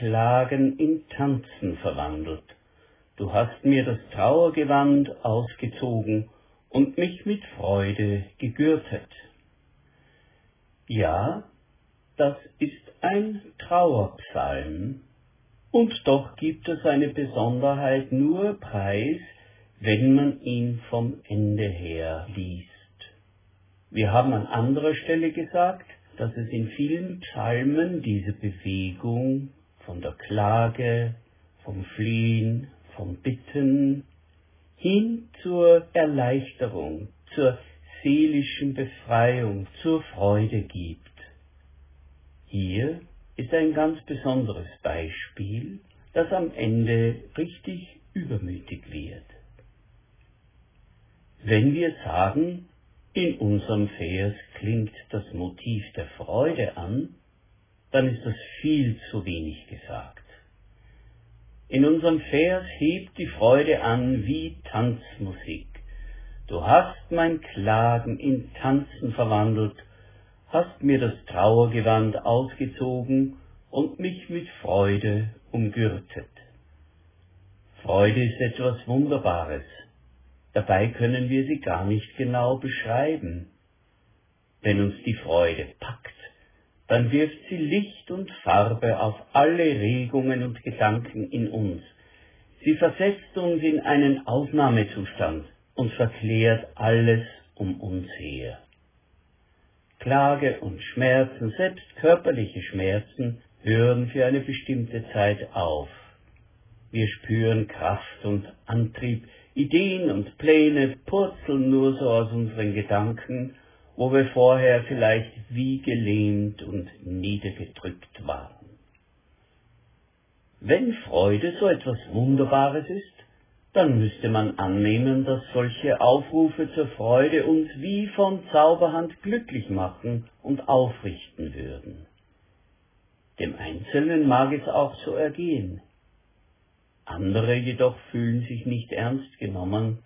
Klagen in Tanzen verwandelt. Du hast mir das Trauergewand ausgezogen und mich mit Freude gegürtet. Ja, das ist ein Trauerpsalm, und doch gibt es eine Besonderheit nur preis, wenn man ihn vom Ende her liest. Wir haben an anderer Stelle gesagt, dass es in vielen Psalmen diese Bewegung von der Klage, vom Fliehen, vom Bitten hin zur Erleichterung, zur seelischen Befreiung, zur Freude gibt. Hier ist ein ganz besonderes Beispiel, das am Ende richtig übermütig wird. Wenn wir sagen, in unserem Vers klingt das Motiv der Freude an, dann ist das viel zu wenig gesagt. In unserem Vers hebt die Freude an wie Tanzmusik. Du hast mein Klagen in Tanzen verwandelt, hast mir das Trauergewand ausgezogen und mich mit Freude umgürtet. Freude ist etwas Wunderbares. Dabei können wir sie gar nicht genau beschreiben. Wenn uns die Freude packt, dann wirft sie Licht und Farbe auf alle Regungen und Gedanken in uns. Sie versetzt uns in einen Ausnahmezustand und verklärt alles um uns her. Klage und Schmerzen, selbst körperliche Schmerzen, hören für eine bestimmte Zeit auf. Wir spüren Kraft und Antrieb, Ideen und Pläne purzeln nur so aus unseren Gedanken wo wir vorher vielleicht wie gelähmt und niedergedrückt waren. Wenn Freude so etwas Wunderbares ist, dann müsste man annehmen, dass solche Aufrufe zur Freude uns wie von Zauberhand glücklich machen und aufrichten würden. Dem Einzelnen mag es auch so ergehen. Andere jedoch fühlen sich nicht ernst genommen,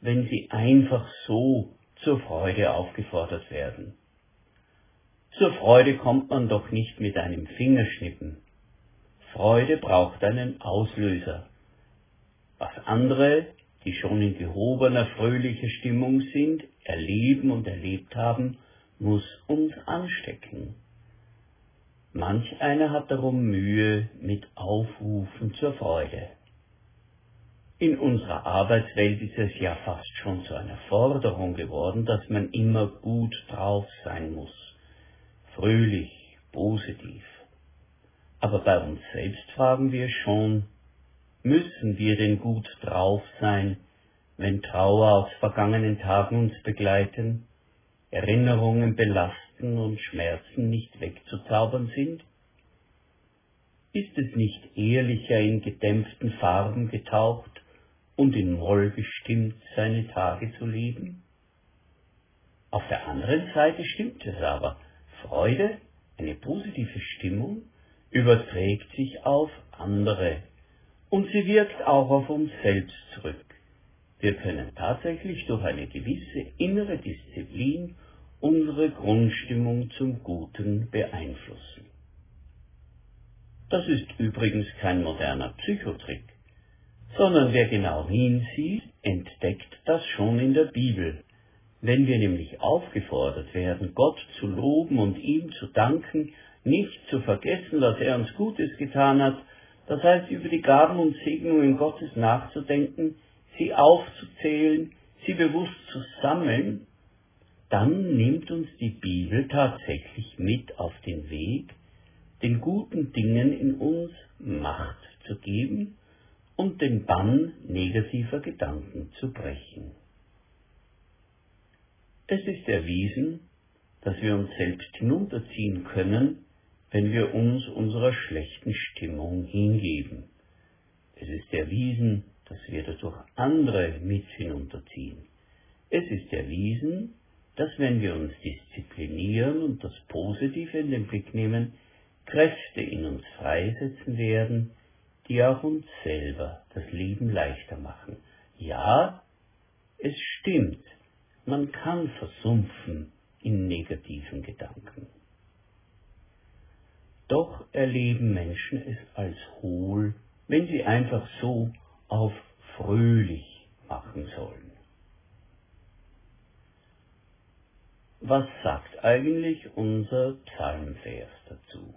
wenn sie einfach so zur Freude aufgefordert werden. Zur Freude kommt man doch nicht mit einem Fingerschnippen. Freude braucht einen Auslöser. Was andere, die schon in gehobener, fröhlicher Stimmung sind, erleben und erlebt haben, muss uns anstecken. Manch einer hat darum Mühe mit Aufrufen zur Freude. In unserer Arbeitswelt ist es ja fast schon zu einer Forderung geworden, dass man immer gut drauf sein muss. Fröhlich, positiv. Aber bei uns selbst fragen wir schon, müssen wir denn gut drauf sein, wenn Trauer aus vergangenen Tagen uns begleiten, Erinnerungen belasten und Schmerzen nicht wegzuzaubern sind? Ist es nicht ehrlicher in gedämpften Farben getaucht, und in Moll bestimmt, seine Tage zu leben? Auf der anderen Seite stimmt es aber. Freude, eine positive Stimmung, überträgt sich auf andere und sie wirkt auch auf uns selbst zurück. Wir können tatsächlich durch eine gewisse innere Disziplin unsere Grundstimmung zum Guten beeinflussen. Das ist übrigens kein moderner Psychotrick sondern wer genau hinsieht, entdeckt das schon in der Bibel. Wenn wir nämlich aufgefordert werden, Gott zu loben und ihm zu danken, nicht zu vergessen, dass er uns Gutes getan hat, das heißt über die Gaben und Segnungen Gottes nachzudenken, sie aufzuzählen, sie bewusst zu sammeln, dann nimmt uns die Bibel tatsächlich mit auf den Weg, den guten Dingen in uns Macht zu geben und den Bann negativer Gedanken zu brechen. Es ist erwiesen, dass wir uns selbst hinunterziehen können, wenn wir uns unserer schlechten Stimmung hingeben. Es ist erwiesen, dass wir dadurch andere mit hinunterziehen. Es ist erwiesen, dass wenn wir uns disziplinieren und das Positive in den Blick nehmen, Kräfte in uns freisetzen werden, die auch uns selber das Leben leichter machen. Ja, es stimmt, man kann versumpfen in negativen Gedanken. Doch erleben Menschen es als hohl, wenn sie einfach so auf fröhlich machen sollen. Was sagt eigentlich unser Psalmvers dazu?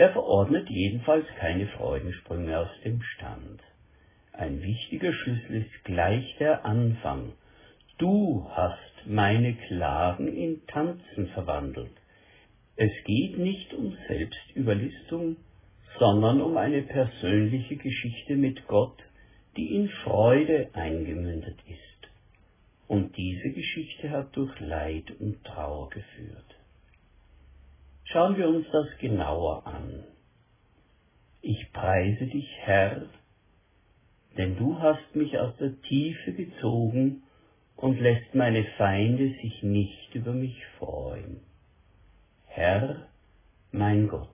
Er verordnet jedenfalls keine Freudensprünge aus dem Stand. Ein wichtiger Schlüssel ist gleich der Anfang. Du hast meine Klagen in Tanzen verwandelt. Es geht nicht um Selbstüberlistung, sondern um eine persönliche Geschichte mit Gott, die in Freude eingemündet ist. Und diese Geschichte hat durch Leid und Trauer geführt. Schauen wir uns das genauer an. Ich preise dich, Herr, denn du hast mich aus der Tiefe gezogen und lässt meine Feinde sich nicht über mich freuen. Herr, mein Gott,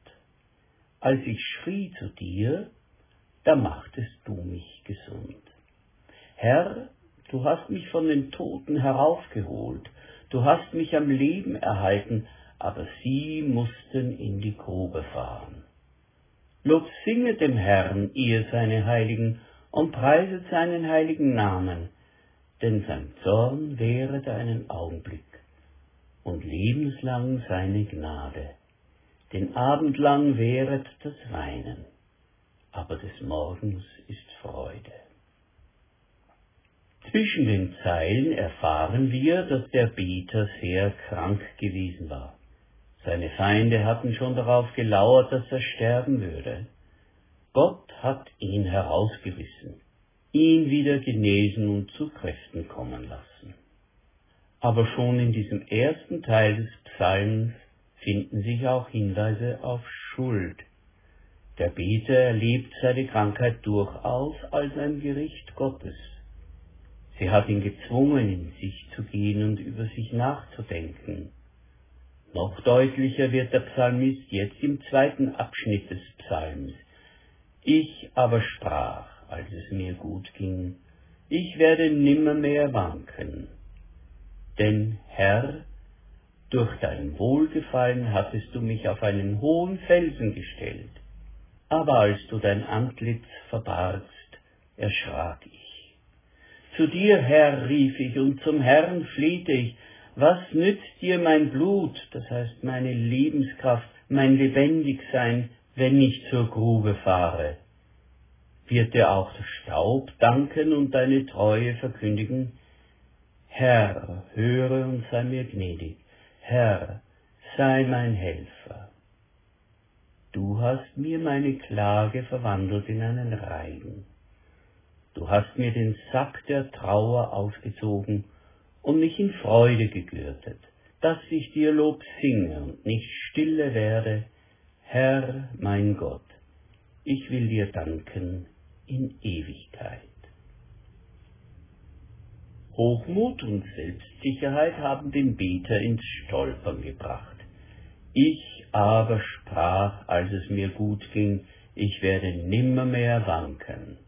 als ich schrie zu dir, da machtest du mich gesund. Herr, du hast mich von den Toten heraufgeholt, du hast mich am Leben erhalten, aber sie mussten in die Grube fahren. Lob singet dem Herrn, ihr seine Heiligen, und preiset seinen heiligen Namen, denn sein Zorn währet einen Augenblick und lebenslang seine Gnade. Den Abend lang währet das Weinen, aber des Morgens ist Freude. Zwischen den Zeilen erfahren wir, dass der Beter sehr krank gewesen war. Seine Feinde hatten schon darauf gelauert, dass er sterben würde. Gott hat ihn herausgerissen, ihn wieder genesen und zu Kräften kommen lassen. Aber schon in diesem ersten Teil des Psalms finden sich auch Hinweise auf Schuld. Der Beter erlebt seine Krankheit durchaus als ein Gericht Gottes. Sie hat ihn gezwungen, in sich zu gehen und über sich nachzudenken. Noch deutlicher wird der Psalmist jetzt im zweiten Abschnitt des Psalms. Ich aber sprach, als es mir gut ging, ich werde nimmermehr wanken. Denn Herr, durch dein Wohlgefallen hattest du mich auf einen hohen Felsen gestellt. Aber als du dein Antlitz verbargst, erschrak ich. Zu dir, Herr, rief ich, und zum Herrn flehte ich, was nützt dir mein Blut, das heißt meine Lebenskraft, mein Lebendigsein, wenn ich zur Grube fahre? Wird dir auch der Staub danken und deine Treue verkündigen? Herr, höre und sei mir gnädig. Herr, sei mein Helfer. Du hast mir meine Klage verwandelt in einen Reigen. Du hast mir den Sack der Trauer ausgezogen und mich in Freude gegürtet, dass ich dir Lob singe und nicht stille werde, Herr mein Gott, ich will dir danken in Ewigkeit. Hochmut und Selbstsicherheit haben den Beter ins Stolpern gebracht. Ich aber sprach, als es mir gut ging, ich werde nimmermehr wanken.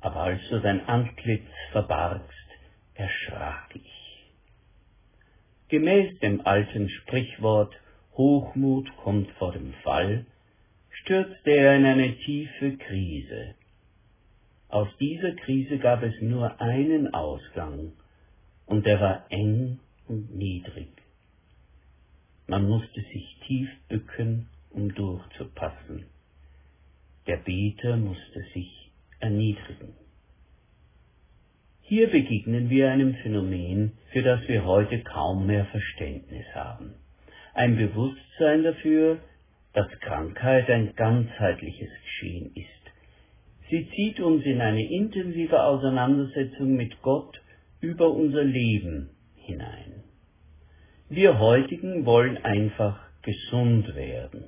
Aber als du dein Antlitz verbargst, erschrak ich. Gemäß dem alten Sprichwort Hochmut kommt vor dem Fall, stürzte er in eine tiefe Krise, aus dieser Krise gab es nur einen Ausgang, und der war eng und niedrig. Man musste sich tief bücken, um durchzupassen. Der Beter musste sich erniedrigen. Hier begegnen wir einem Phänomen, für das wir heute kaum mehr Verständnis haben. Ein Bewusstsein dafür, dass Krankheit ein ganzheitliches Geschehen ist Sie zieht uns in eine intensive Auseinandersetzung mit Gott über unser Leben hinein. Wir heutigen wollen einfach gesund werden.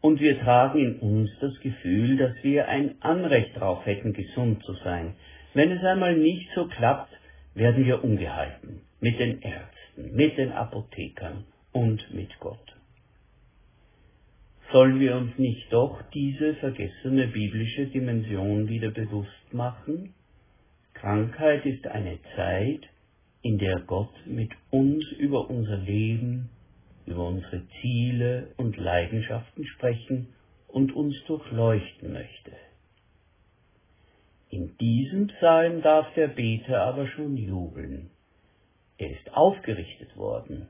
Und wir tragen in uns das Gefühl, dass wir ein Anrecht darauf hätten, gesund zu sein. Wenn es einmal nicht so klappt, werden wir ungehalten mit den Ärzten, mit den Apothekern und mit Gott. Sollen wir uns nicht doch diese vergessene biblische Dimension wieder bewusst machen? Krankheit ist eine Zeit, in der Gott mit uns über unser Leben, über unsere Ziele und Leidenschaften sprechen und uns durchleuchten möchte. In diesem Psalm darf der Beter aber schon jubeln. Er ist aufgerichtet worden,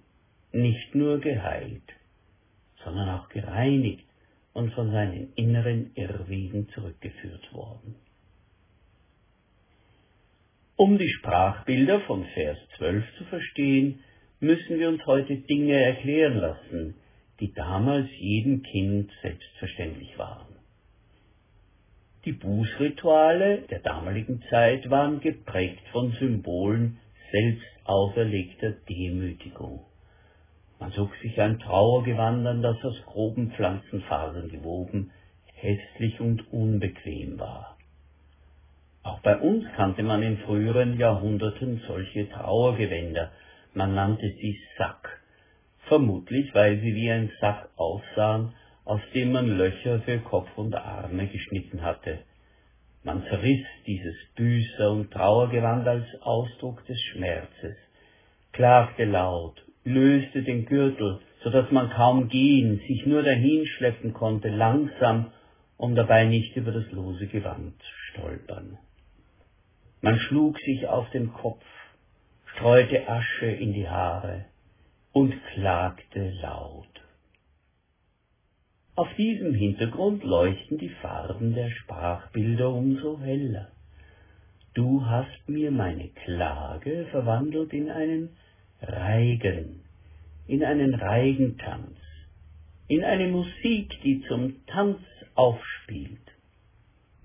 nicht nur geheilt, sondern auch gereinigt und von seinen inneren Irrwegen zurückgeführt worden. Um die Sprachbilder von Vers 12 zu verstehen, müssen wir uns heute Dinge erklären lassen, die damals jedem Kind selbstverständlich waren. Die Bußrituale der damaligen Zeit waren geprägt von Symbolen selbst auferlegter Demütigung. Man zog sich ein Trauergewand an, das aus groben Pflanzenfasern gewoben, hässlich und unbequem war. Auch bei uns kannte man in früheren Jahrhunderten solche Trauergewänder, man nannte sie Sack, vermutlich weil sie wie ein Sack aussahen, aus dem man Löcher für Kopf und Arme geschnitten hatte. Man zerriss dieses Büßer- und Trauergewand als Ausdruck des Schmerzes, klagte laut, löste den Gürtel, so dass man kaum gehen, sich nur dahinschleppen konnte, langsam, um dabei nicht über das lose Gewand stolpern. Man schlug sich auf den Kopf, streute Asche in die Haare und klagte laut. Auf diesem Hintergrund leuchten die Farben der Sprachbilder umso heller. Du hast mir meine Klage verwandelt in einen Reigen, in einen Reigentanz, in eine Musik, die zum Tanz aufspielt.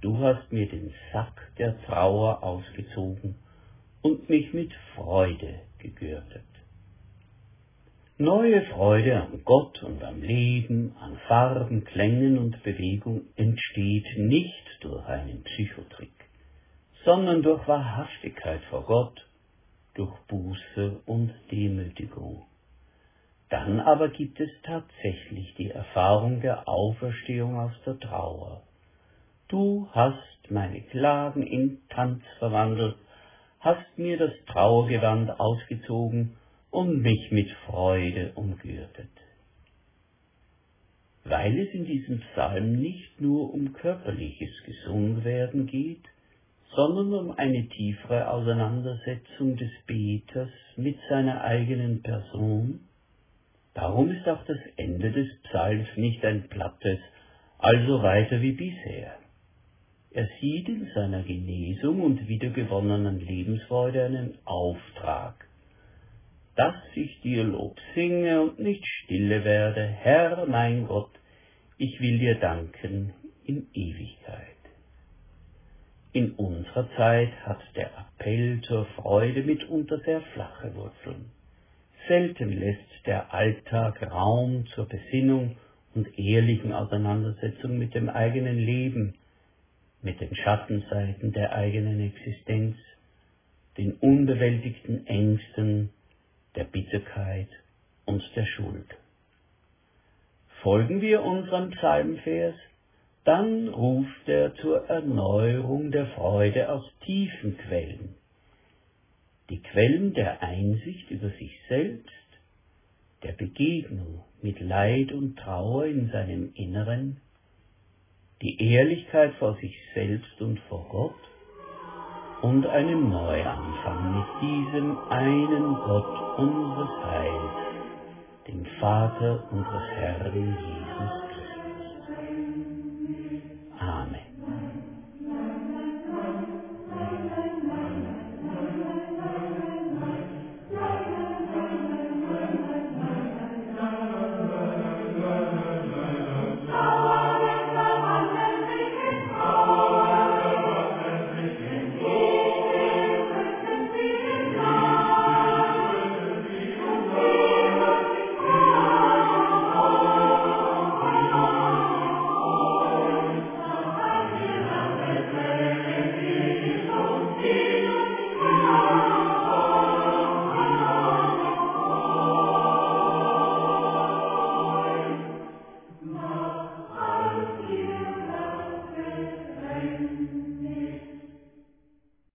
Du hast mir den Sack der Trauer ausgezogen und mich mit Freude gegürtet. Neue Freude an Gott und am Leben, an Farben, Klängen und Bewegung entsteht nicht durch einen Psychotrick, sondern durch Wahrhaftigkeit vor Gott, durch Buße und Demütigung. Dann aber gibt es tatsächlich die Erfahrung der Auferstehung aus der Trauer. Du hast meine Klagen in Tanz verwandelt hast mir das Trauergewand ausgezogen und mich mit Freude umgürtet. Weil es in diesem Psalm nicht nur um körperliches Gesungwerden geht, sondern um eine tiefere Auseinandersetzung des Beters mit seiner eigenen Person, darum ist auch das Ende des Psalms nicht ein plattes, also weiter wie bisher. Er sieht in seiner Genesung und wiedergewonnenen Lebensfreude einen Auftrag, dass ich dir Lob singe und nicht stille werde, Herr mein Gott, ich will dir danken in Ewigkeit. In unserer Zeit hat der Appell zur Freude mitunter sehr flache Wurzeln. Selten lässt der Alltag Raum zur Besinnung und ehrlichen Auseinandersetzung mit dem eigenen Leben, mit den Schattenseiten der eigenen Existenz, den unbewältigten Ängsten, der Bitterkeit und der Schuld. Folgen wir unserem Psalmvers, dann ruft er zur Erneuerung der Freude aus tiefen Quellen, die Quellen der Einsicht über sich selbst, der Begegnung mit Leid und Trauer in seinem Inneren, die Ehrlichkeit vor sich selbst und vor Gott und einen Neuanfang mit diesem einen Gott unseres Heils, dem Vater unseres Herrn Jesus